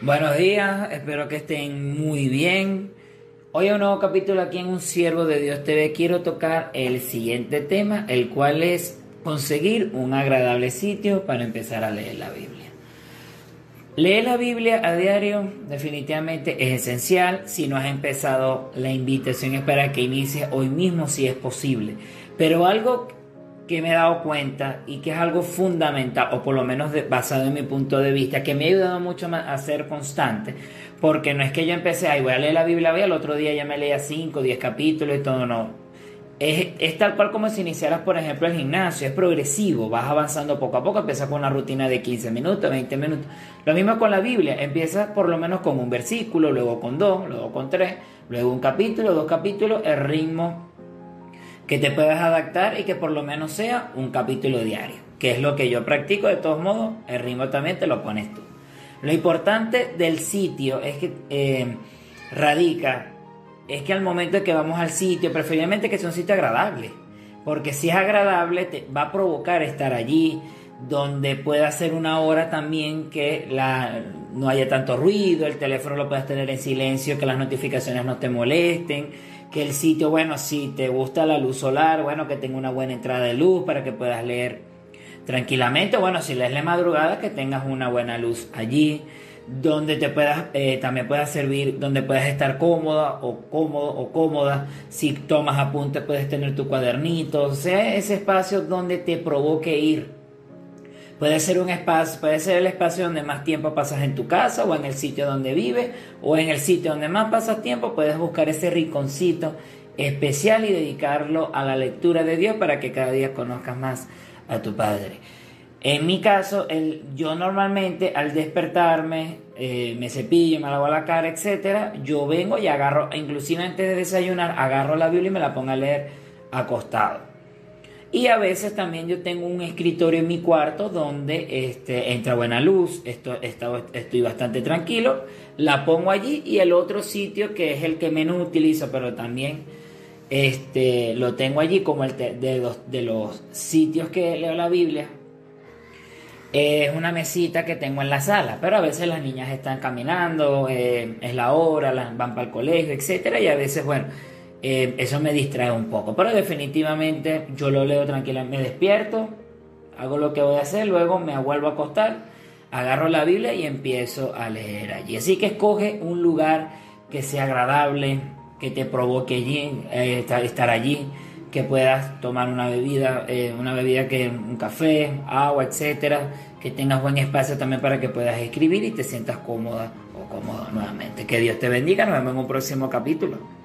Buenos días, espero que estén muy bien. Hoy hay un nuevo capítulo aquí en Un Siervo de Dios TV. Quiero tocar el siguiente tema, el cual es conseguir un agradable sitio para empezar a leer la Biblia. Leer la Biblia a diario definitivamente es esencial. Si no has empezado, la invitación es para que inicies hoy mismo si es posible. Pero algo que me he dado cuenta y que es algo fundamental, o por lo menos basado en mi punto de vista, que me ha ayudado mucho a ser constante, porque no es que yo empecé, ay, voy a leer la Biblia hoy, al otro día ya me leía 5, 10 capítulos y todo, no. Es, es, tal cual como si iniciaras, por ejemplo, el gimnasio, es progresivo, vas avanzando poco a poco, empiezas con una rutina de 15 minutos, 20 minutos. Lo mismo con la Biblia, empiezas por lo menos con un versículo, luego con dos, luego con tres, luego un capítulo, dos capítulos, el ritmo que te puedas adaptar y que por lo menos sea un capítulo diario, que es lo que yo practico de todos modos, el ritmo también te lo pones tú. Lo importante del sitio es que eh, radica, es que al momento de que vamos al sitio, preferiblemente que sea un sitio agradable, porque si es agradable te va a provocar estar allí, donde pueda ser una hora también que la, no haya tanto ruido, el teléfono lo puedas tener en silencio, que las notificaciones no te molesten, que el sitio, bueno, si te gusta la luz solar, bueno, que tenga una buena entrada de luz para que puedas leer tranquilamente, bueno, si lees la madrugada, que tengas una buena luz allí, donde te puedas, eh, también puedas servir, donde puedas estar cómoda o cómodo o cómoda, si tomas apuntes puedes tener tu cuadernito, sea, ese espacio donde te provoque ir Puede ser un espacio, puede ser el espacio donde más tiempo pasas en tu casa o en el sitio donde vives o en el sitio donde más pasas tiempo, puedes buscar ese rinconcito especial y dedicarlo a la lectura de Dios para que cada día conozcas más a tu Padre. En mi caso, yo normalmente al despertarme, eh, me cepillo, me lavo la cara, etcétera, yo vengo y agarro, inclusive antes de desayunar, agarro la Biblia y me la pongo a leer acostado. Y a veces también yo tengo un escritorio en mi cuarto donde este, entra buena luz, esto, estoy bastante tranquilo, la pongo allí y el otro sitio que es el que menos utilizo, pero también este, lo tengo allí como el de, los, de los sitios que leo la Biblia. Es una mesita que tengo en la sala, pero a veces las niñas están caminando, eh, es la hora, van para el colegio, etcétera, y a veces, bueno, eh, eso me distrae un poco. Pero definitivamente yo lo leo tranquilamente, me despierto, hago lo que voy a hacer, luego me vuelvo a acostar, agarro la Biblia y empiezo a leer allí. Así que escoge un lugar que sea agradable, que te provoque eh, estar allí, que puedas tomar una bebida, eh, una bebida que un café, agua, etcétera, que tengas buen espacio también para que puedas escribir y te sientas cómoda o cómodo nuevamente. Que Dios te bendiga, nos vemos en un próximo capítulo.